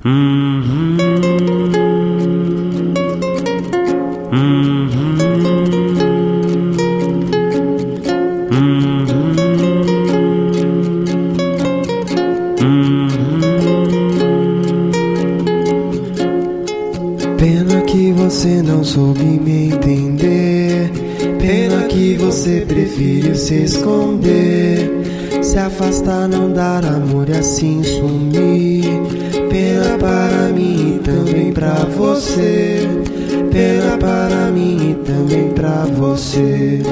Pena que você não soube me entender. Pena que você prefere se esconder. Se afastar, não dar amor e assim sumir. Você. Pena para mim e também pra você.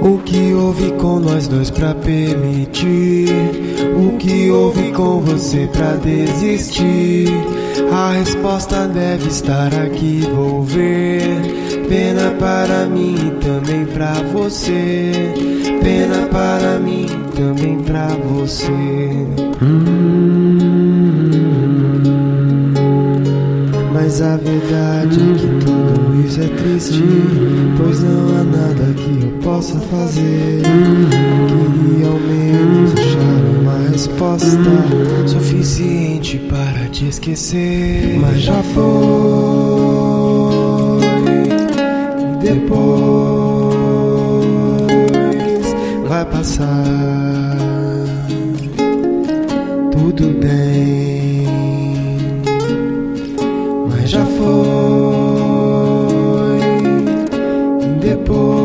O que houve com nós dois pra permitir? O que houve com você pra desistir? A resposta deve estar aqui, vou ver. Pena para mim e também pra você. Pena para mim também pra você. Mas a verdade é que tudo isso é triste, pois não há nada que eu possa fazer. Queria ao menos achar uma resposta suficiente para te esquecer. Mas já foi, passar. Tudo bem, mas já foi. Depois.